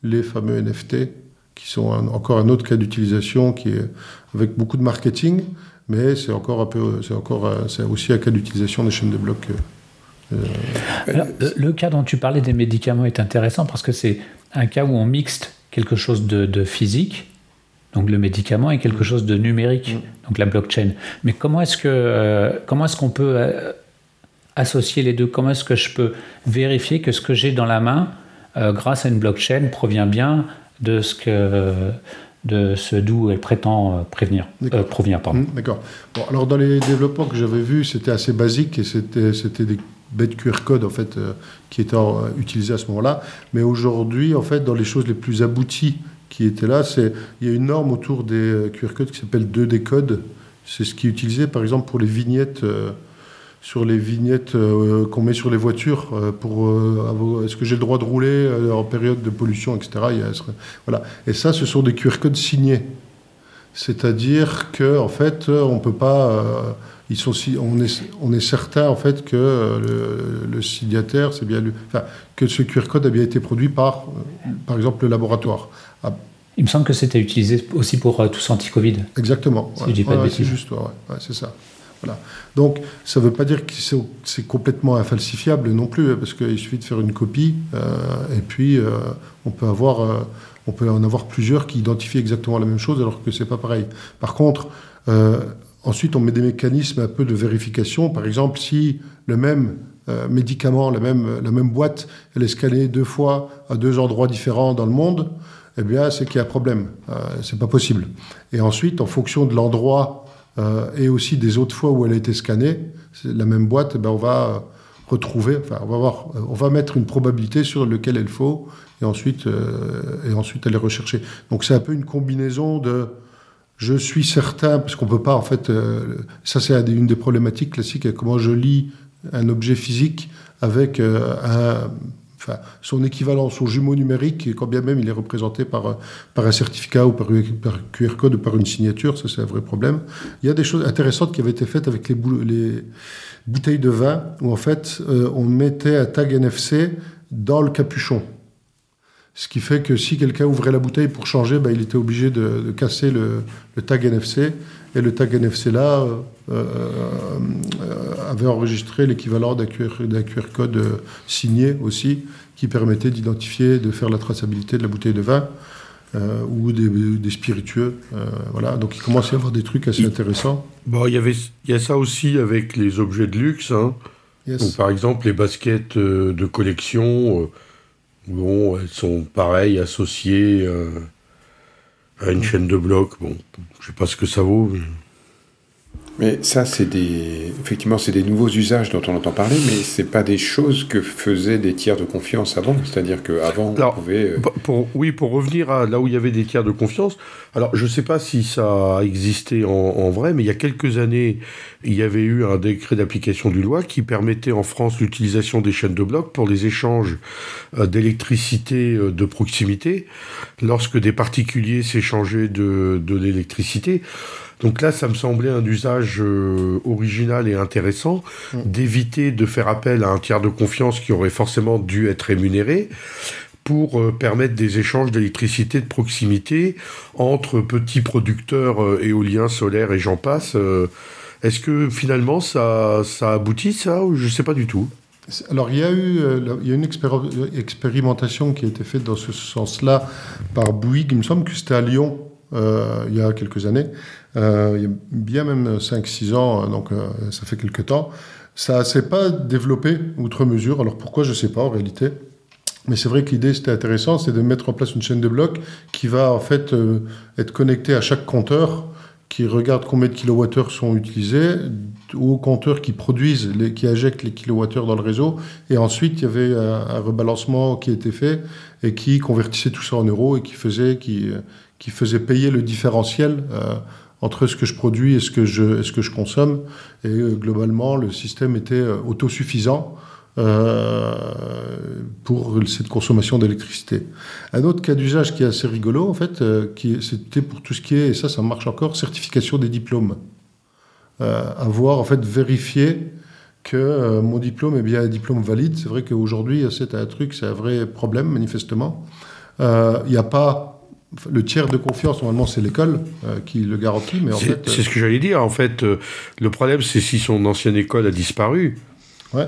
les fameux NFT, qui sont encore un autre cas d'utilisation qui est avec beaucoup de marketing, mais c'est encore un peu, c'est encore, c'est aussi un cas d'utilisation des chaînes de blocs. Euh, le, cas dont tu parlais des médicaments est intéressant parce que c'est un cas où on mixte quelque chose de, physique, donc le médicament, et quelque chose de numérique, mm. donc la blockchain. Mais comment est-ce que euh, comment est-ce qu'on peut associer les deux Comment est-ce que je peux vérifier que ce que j'ai dans la main, euh, grâce à une blockchain, provient bien de ce que de ce d'où elle prétend euh, prévenir, euh, provient. Mmh, d'accord. Bon, alors dans les développements que j'avais vus, c'était assez basique et c'était, c'était des bêtes QR code en fait qui étaient utilisés à ce moment-là. Mais aujourd'hui, en fait, dans les choses les plus abouties qui étaient là, c'est il y a une norme autour des QR codes qui s'appelle 2D code. C'est ce qui est utilisé par exemple pour les vignettes sur les vignettes euh, qu'on met sur les voitures euh, pour euh, est-ce que j'ai le droit de rouler en période de pollution, etc. voilà. Et ça, ce sont des QR codes signés. C'est-à-dire que en fait, on peut pas. ils sont si, on, est, on est certain en fait que le, le signataire, c'est bien, enfin, que ce QR code a bien été produit par, par exemple, le laboratoire. Ah. Il me semble que c'était utilisé aussi pour tous anti-Covid. Exactement. Si je dis pas de C'est juste, c'est ça. Donc, ça ne veut pas dire que c'est complètement infalsifiable non plus, hein, parce qu'il suffit de faire une copie, euh, et puis euh, on, peut avoir, euh, on peut en avoir plusieurs qui identifient exactement la même chose, alors que c'est pas pareil. Par contre, ensuite, on met des mécanismes un peu de vérification. Par exemple, si le même médicament, la même, la même boîte, elle est scannée deux fois à deux endroits différents dans le monde, eh bien, c'est qu'il y a un problème. c'est pas possible. Et ensuite, en fonction de l'endroit euh, et aussi des autres fois où elle a été scannée, la même boîte, eh ben on va euh, retrouver, enfin, on va, voir, euh, on va mettre une probabilité sur lequel il faut et ensuite, et ensuite aller rechercher. Donc c'est un peu une combinaison de je suis certain, parce qu'on peut pas en fait, ça c'est une des problématiques classiques, comment je lis un objet physique avec un son équivalent, son jumeau numérique, quand bien même il est représenté par, par un certificat ou par, par QR code ou par une signature, ça c'est un vrai problème. Il y a des choses intéressantes qui avaient été faites avec les, les bouteilles de vin, où en fait euh, on mettait un tag NFC dans le capuchon. Ce qui fait que si quelqu'un ouvrait la bouteille pour changer, ben, il était obligé de, casser le, tag NFC. Et le tag NFC là euh, euh, avait enregistré l'équivalent d'un QR, QR, code signé aussi, qui permettait d'identifier, de faire la traçabilité de la bouteille de vin. Euh, ou des, spiritueux. voilà, donc il commence à y avoir des trucs assez intéressants. Bon, il y avait, il y a ça aussi avec les objets de luxe. Hein. par exemple, les baskets de collection Bon, elles sont pareilles, associées euh, à une chaîne de blocs. Bon, je sais pas ce que ça vaut. Mais ça, c'est des. Effectivement, c'est des nouveaux usages dont on entend parler, mais c'est pas des choses que faisaient des tiers de confiance avant. C'est-à-dire qu'avant, on pouvait. Euh, pour, oui, pour revenir à là où il y avait des tiers de confiance. Alors, je sais pas si ça a existé en, vrai, mais il y a quelques années, il y avait eu un décret d'application du loi qui permettait en France l'utilisation des chaînes de blocs pour les échanges euh, d'électricité euh, de proximité, lorsque des particuliers s'échangeaient de, de l'électricité. Donc là, ça me semblait un usage euh, original et intéressant mm. d'éviter de faire appel à un tiers de confiance qui aurait forcément dû être rémunéré pour euh, permettre des échanges d'électricité de proximité entre petits producteurs euh, éoliens, solaires et j'en passe. Est-ce que finalement ça, ça aboutit ça ou je ne sais pas du tout? Alors, il y a eu il y a une expérimentation qui a été faite dans ce sens-là par Bouygues. Il me semble que c'était à Lyon il y a quelques années. Euh, il y a bien même 5-6 ans, donc euh, ça fait quelques temps. Ça ne s'est pas développé outre mesure. Alors pourquoi, je ne sais pas en réalité. Mais c'est vrai que l'idée, c'était intéressant, c'est de mettre en place une chaîne de blocs qui va en fait euh, être connectée à chaque compteur qui regarde combien de kilowattheures sont utilisés, aux compteurs qui produisent, les, qui injectent les kilowattheures dans le réseau. Et ensuite, il y avait un, rebalancement qui était fait et qui convertissait tout ça en euros et qui faisait, qui, qui faisait payer le différentiel entre ce que je produis et ce que je, consomme. Et euh, globalement, le système était euh, autosuffisant euh, pour cette consommation d'électricité. Un autre cas d'usage qui est assez rigolo, en fait, qui c'était pour tout ce qui est, et ça, ça marche encore, certification des diplômes. avoir, en fait, vérifié que mon diplôme est bien un diplôme valide. C'est vrai qu'aujourd'hui, c'est un truc, c'est un vrai problème, manifestement. Il n'y a pas le tiers de confiance, normalement, c'est l'école euh, qui le garantit, mais en fait... C'est ce que j'allais dire. En fait, euh, le problème, c'est si son ancienne école a disparu. Ouais.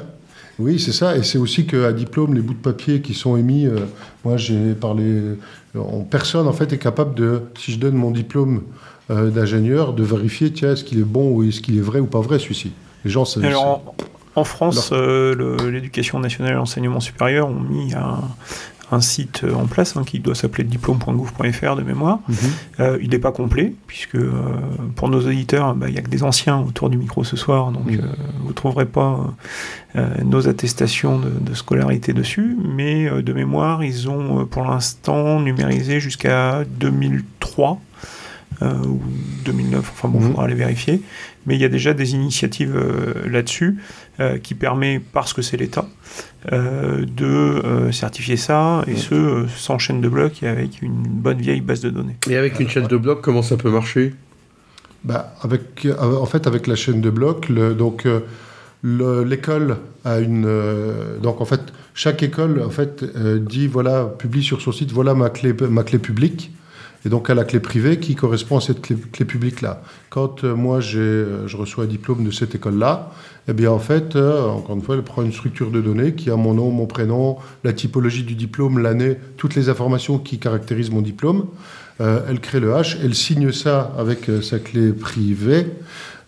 Oui, c'est ça. Et c'est aussi qu'à diplôme, les bouts de papier qui sont émis, euh, moi, j'ai parlé... personne, en fait, est capable de, si je donne mon diplôme d'ingénieur, de vérifier, tiens, est-ce qu'il est bon ou est-ce qu'il est vrai ou pas vrai, celui-ci. Les gens, Alors, en, France, l'éducation nationale et l'enseignement supérieur ont mis un, un site en place hein, qui doit s'appeler diplôme.gouv.fr de mémoire. Mhm. Euh, il n'est pas complet, puisque euh, pour nos auditeurs, bah, il n'y a que des anciens autour du micro ce soir, donc euh, vous ne trouverez pas nos attestations de, scolarité dessus, mais de mémoire, ils ont pour l'instant numérisé jusqu'à 2003. ou 2009, enfin bon, il mhm. faudra aller vérifier. Mais il y a déjà des initiatives là-dessus qui permet, parce que c'est l'État, euh, de euh, certifier ça, et ce, euh, sans chaîne de blocs et avec une bonne vieille base de données. Et avec une chaîne de blocs, comment ça peut marcher? Bah, avec, euh, En fait, avec la chaîne de blocs, le, donc l'école a une. donc en fait, chaque école en fait dit voilà, publie sur son site voilà ma clé, ma clé publique et donc à la clé privée qui correspond à cette clé, publique-là. Quand euh, moi euh, je reçois un diplôme de cette école-là, eh bien en fait, euh, encore une fois, elle prend une structure de données qui a mon nom, mon prénom, la typologie du diplôme, l'année, toutes les informations qui caractérisent mon diplôme. elle crée le hash, elle signe ça avec sa clé privée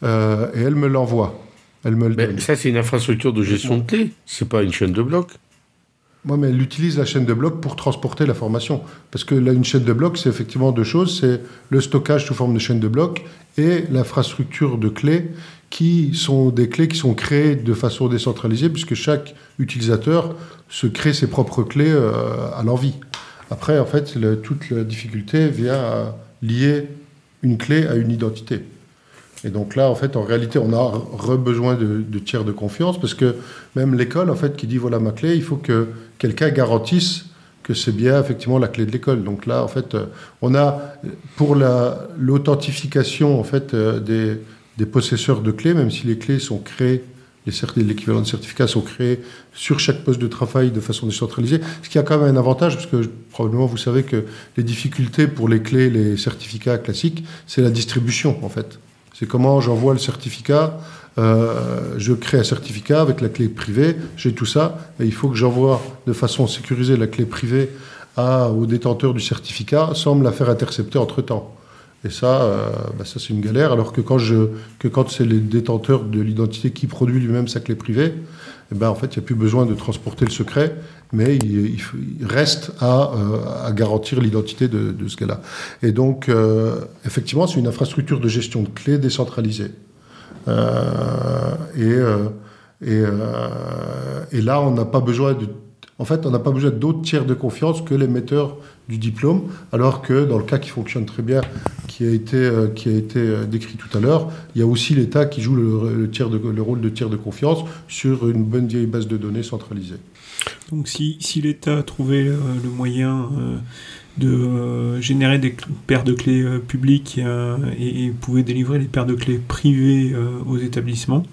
et elle me l'envoie. Elle me le donne. Ça, c'est une infrastructure de gestion de clés, c'est pas une chaîne de blocs. Oui, mais elle utilise la chaîne de blocs pour transporter l'information. Parce que une chaîne de blocs, c'est effectivement deux choses. C'est le stockage sous forme de chaîne de blocs et l'infrastructure de clés qui sont des clés qui sont créées de façon décentralisée puisque chaque utilisateur se crée ses propres clés euh, à l'envie. Après, en fait, toute la difficulté vient à lier une clé à une identité. Et donc là, en fait, en réalité, on a besoin de, tiers de confiance parce que même l'école, en fait, qui dit voilà ma clé, il faut que quelqu'un garantisse que c'est bien effectivement la clé de l'école. Donc là, en fait, euh, on a pour l'authentification en fait euh, des, possesseurs de clés, même si les clés sont créées, l'équivalent de certificats sont créés sur chaque poste de travail de façon décentralisée, ce qui a quand même un avantage, parce que probablement vous savez que les difficultés pour les clés, les certificats classiques, c'est la distribution en fait. C'est comment j'envoie le certificat. Euh, je crée un certificat avec la clé privée, j'ai tout ça, et il faut que j'envoie de façon sécurisée la clé privée au détenteur du certificat sans me la faire intercepter entre-temps. Et ça, euh, bah c'est une galère, alors que quand, je, que quand c'est le détenteur de l'identité qui produit lui-même sa clé privée, eh ben, en fait, il n'y a plus besoin de transporter le secret, mais il, reste à, euh, garantir l'identité de, ce gars-là. Et donc, euh, effectivement, c'est une infrastructure de gestion de clés décentralisée. Euh, et, là, on n'a pas besoin de en fait, on n'a pas besoin d'autres tiers de confiance que l'émetteur du diplôme, alors que dans le cas qui fonctionne très bien, qui a été, qui a été décrit tout à l'heure, il y a aussi l'État qui joue le, tiers le rôle de tiers de confiance sur une bonne vieille base de données centralisée. Donc si, si l'État trouvait euh, le moyen de générer des paires de clés publiques et, pouvait délivrer les paires de clés privées aux établissements,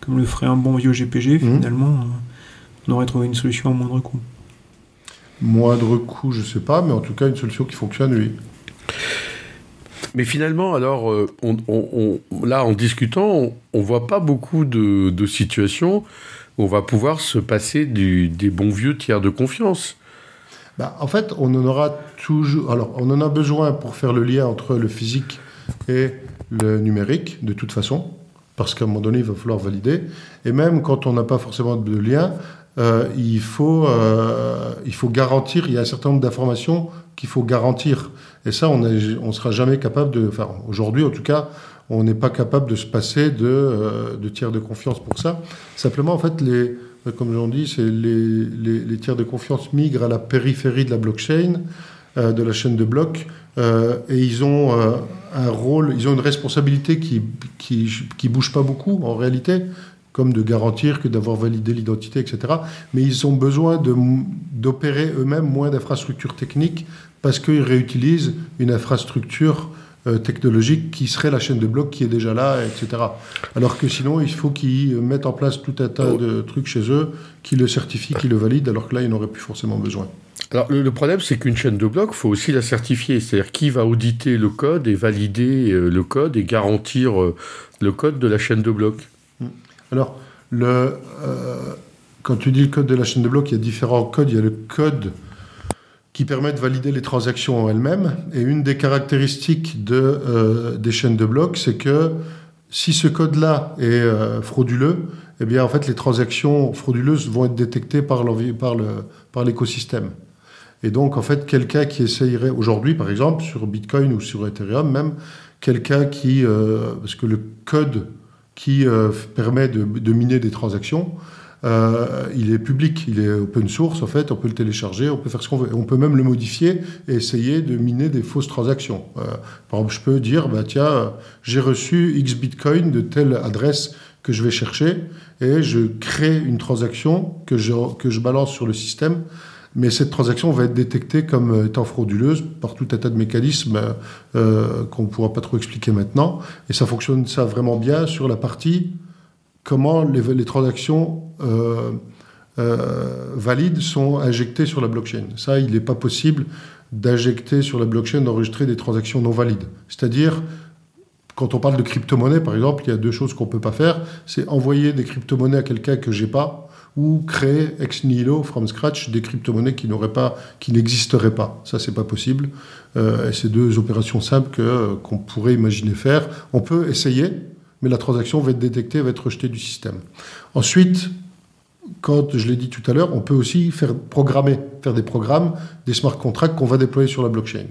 comme le ferait un bon vieux GPG, mmh. finalement on aurait trouvé une solution à moindre coût. Moindre coût, je ne sais pas, mais en tout cas une solution qui fonctionne, oui. Mais finalement, alors, euh, on, là, en discutant, on ne voit pas beaucoup de, situations on va pouvoir se passer des bons vieux tiers de confiance. Bah, en fait, on en aura toujours. Alors, on en a besoin pour faire le lien entre le physique et le numérique, de toute façon, parce qu'à un moment donné, il va falloir valider. Et même quand on n'a pas forcément de lien, euh, il, faut, euh, il faut garantir, il y a un certain nombre d'informations qu'il faut garantir. Et ça, on ne sera jamais capable de... Enfin, aujourd'hui, en tout cas, on n'est pas capable de se passer de, euh, de, tiers de confiance pour ça. Simplement, en fait, les, comme j'en dis, c'est les, tiers de confiance migrent à la périphérie de la blockchain, de la chaîne de blocs, et ils ont un rôle, ils ont une responsabilité qui, qui, qui bouge pas beaucoup en réalité comme de garantir que d'avoir validé l'identité, etc. Mais ils ont besoin d'opérer eux-mêmes moins d'infrastructures techniques parce qu'ils réutilisent une infrastructure euh, technologique qui serait la chaîne de blocs qui est déjà là, etc. Alors que sinon, il faut qu'ils mettent en place tout un tas de trucs chez eux, qui le certifient, qui le valident, alors que là, ils n'auraient plus forcément besoin. Alors le, problème, c'est qu'une chaîne de blocs, il faut aussi la certifier. C'est-à-dire qui va auditer le code et valider euh, le code et garantir euh, le code de la chaîne de blocs? Alors, le, euh, quand tu dis le code de la chaîne de blocs, il y a différents codes. Il y a le code qui permet de valider les transactions en elles-mêmes. Et une des caractéristiques de, euh, des chaînes de blocs, c'est que si ce code-là est euh, frauduleux, eh bien, en fait, les transactions frauduleuses vont être détectées par, par, par l'écosystème. Et donc, en fait, quelqu'un qui essayerait aujourd'hui, par exemple, sur Bitcoin ou sur Ethereum même, quelqu'un qui... parce que le code qui euh, permet de, miner des transactions. Euh, il est public, il est open source en fait, on peut le télécharger, on peut faire ce qu'on veut. On peut même le modifier et essayer de miner des fausses transactions. Euh, par exemple, je peux dire, bah, tiens, j'ai reçu X Bitcoin de telle adresse que je vais chercher et je crée une transaction que je, balance sur le système Mais cette transaction va être détectée comme étant frauduleuse par tout un tas de mécanismes euh, qu'on ne pourra pas trop expliquer maintenant. Et ça fonctionne ça vraiment bien sur la partie comment les, transactions euh, euh, valides sont injectées sur la blockchain. Ça, il n'est pas possible d'injecter sur la blockchain, d'enregistrer des transactions non valides. C'est-à-dire, quand on parle de crypto-monnaie, par exemple, il y a deux choses qu'on ne peut pas faire. C'est envoyer des crypto-monnaies à quelqu'un que j'ai pas, ou créer ex nihilo, from scratch, des crypto-monnaies qui pas, n'existeraient pas. Ça, c'est pas possible. Euh, c'est deux opérations simples que, qu'on pourrait imaginer faire. On peut essayer, mais la transaction va être détectée, va être rejetée du système. Ensuite, quand je l'ai dit tout à l'heure, on peut aussi faire programmer, faire des programmes, des smart contracts qu'on va déployer sur la blockchain.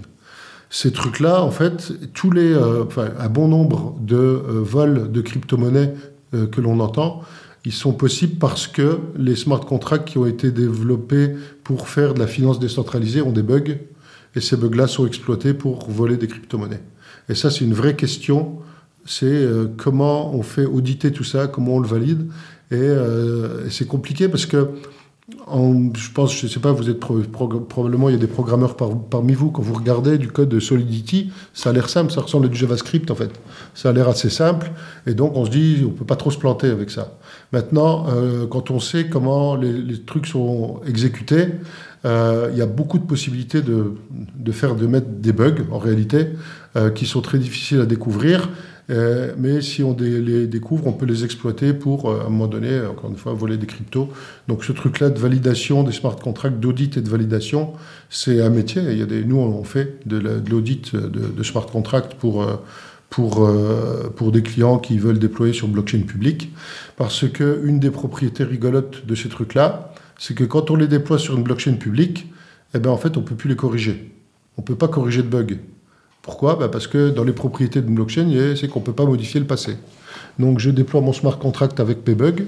Ces trucs-là, en fait, tous les, euh, enfin, un bon nombre de euh, vols de crypto-monnaies euh, que l'on entend, ils sont possibles parce que les smart contracts qui ont été développés pour faire de la finance décentralisée ont des bugs, et ces bugs-là sont exploités pour voler des crypto-monnaies. Et ça, c'est une vraie question. C'est comment on fait auditer tout ça, comment on le valide. Et, euh, c'est compliqué parce que je pense, je sais pas, vous êtes pro, pro, probablement, il y a des programmeurs par, parmi vous, quand vous regardez du code de Solidity, ça a l'air simple, ça ressemble à du JavaScript en fait. Ça a l'air assez simple, et donc on se dit, on ne peut pas trop se planter avec ça. Maintenant, euh, quand on sait comment les, trucs sont exécutés, euh, il y a beaucoup de possibilités de, de, faire, de mettre des bugs en réalité, euh, qui sont très difficiles à découvrir. Euh, mais si on les découvre, on peut les exploiter pour, euh, à un moment donné, encore une fois, voler des cryptos. Donc ce truc-là de validation des smart contracts, d'audit et de validation, c'est un métier. Il y a des, nous, on fait de l'audit de, smart contracts pour, euh, pour, pour des clients qui veulent déployer sur blockchain public. Parce qu'une des propriétés rigolotes de ces trucs-là, c'est que quand on les déploie sur une blockchain publique, eh ben, en fait, on peut plus les corriger. On peut pas corriger de bugs. Pourquoi bah Parce que dans les propriétés d'une blockchain, c'est qu'on ne peut pas modifier le passé. Donc je déploie mon smart contract avec PBug.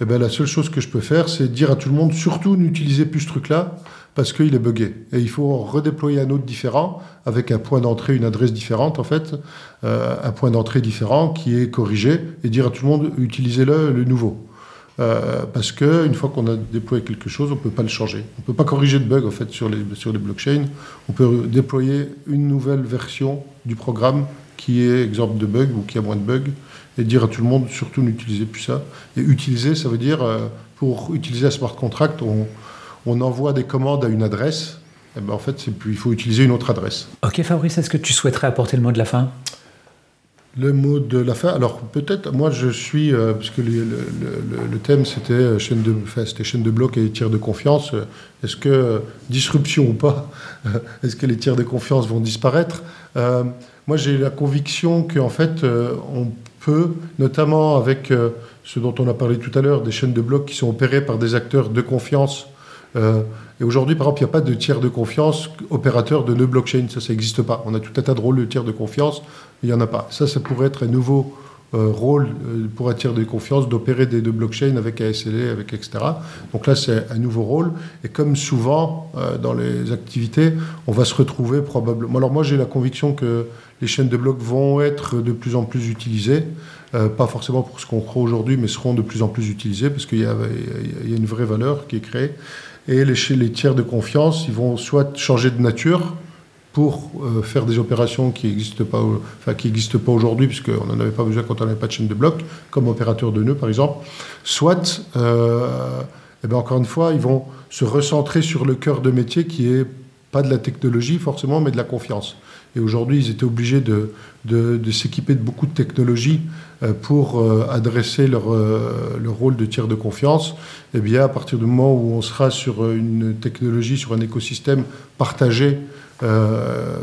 Et ben, la seule chose que je peux faire, c'est dire à tout le monde, surtout n'utilisez plus ce truc-là, parce qu'il est buggé. Et il faut redéployer un autre différent, avec un point d'entrée, une adresse différente, en fait, euh, un point d'entrée différent qui est corrigé, et dire à tout le monde, utilisez-le, le nouveau. Euh, parce qu'une fois qu'on a déployé quelque chose, on ne peut pas le changer. On ne peut pas corriger de bugs en fait, sur, les, sur les blockchains. On peut déployer une nouvelle version du programme qui est exemple de bug ou qui a moins de bugs et dire à tout le monde surtout n'utilisez plus ça. Et utiliser, ça veut dire euh, pour utiliser un smart contract, on, envoie des commandes à une adresse. Et ben en fait, il faut utiliser une autre adresse. Ok Fabrice, est-ce que tu souhaiterais apporter le mot de la fin? Le mot de la fin. Alors peut-être, moi je suis, euh, parce que le, thème c'était chaîne de, enfin, chaîne de blocs et tiers de confiance. Est-ce que disruption ou pas Est-ce que les tiers de confiance vont disparaître? Euh, Moi j'ai la conviction qu'en fait euh, on peut, notamment avec euh, ce dont on a parlé tout à l'heure, des chaînes de blocs qui sont opérées par des acteurs de confiance. Et aujourd'hui, par exemple, il n'y a pas de tiers de confiance opérateur de nœud blockchain. Ça, ça n'existe pas. On a tout un tas de rôles de tiers de confiance il n'y en a pas. Ça, ça pourrait être un nouveau euh, rôle euh, pour un tiers de confiance d'opérer des deux blockchains avec ASLA, avec etc. Donc là, c'est un nouveau rôle. Et comme souvent euh, dans les activités, on va se retrouver probablement. Alors moi, j'ai la conviction que les chaînes de blocs vont être de plus en plus utilisées. Pas forcément pour ce qu'on croit aujourd'hui, mais seront de plus en plus utilisées parce qu'il y, a une vraie valeur qui est créée. Et les, tiers de confiance, ils vont soit changer de nature, pour euh, faire des opérations qui n'existent pas, enfin, qui n'existent pas aujourd'hui, puisqu'on n'en avait pas besoin quand on n'avait pas de chaîne de blocs, comme opérateur de nœuds par exemple, soit, euh, et bien encore une fois, ils vont se recentrer sur le cœur de métier qui est pas de la technologie forcément, mais de la confiance. Et aujourd'hui, ils étaient obligés de, s'équiper de beaucoup de technologies euh, pour euh, adresser leur, euh, leur, rôle de tiers de confiance. Eh bien, à partir du moment où on sera sur une technologie, sur un écosystème partagé,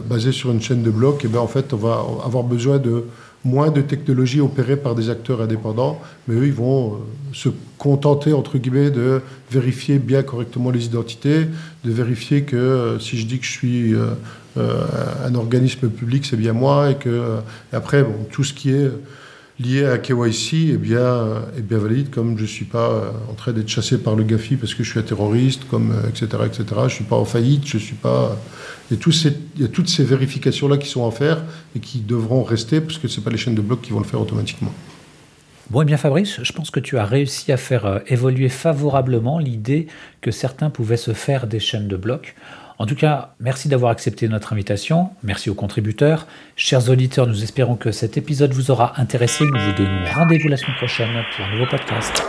basé sur une chaîne de blocs, eh bien en fait, on va avoir besoin de moins de technologies opérées par des acteurs indépendants, mais eux, ils vont se contenter, entre guillemets, de vérifier bien correctement les identités, de vérifier que si je dis que je suis un organisme public, c'est bien moi, et que et après, bon, tout ce qui est lié à KYC est bien, est bien valide, comme je ne suis pas en train d'être chassé par le GAFI parce que je suis un terroriste, comme, etc., etc. Je ne suis pas en faillite, je suis pas... Il y, a ces, toutes ces vérifications-là qui sont à faire et qui devront rester parce que ce pas les chaînes de blocs qui vont le faire automatiquement. Bon, et eh bien Fabrice, je pense que tu as réussi à faire euh, évoluer favorablement l'idée que certains pouvaient se faire des chaînes de blocs. En tout cas, merci d'avoir accepté notre invitation. Merci aux contributeurs. Chers auditeurs, nous espérons que cet épisode vous aura intéressé. Nous vous donnons rendez-vous la semaine prochaine pour un nouveau podcast.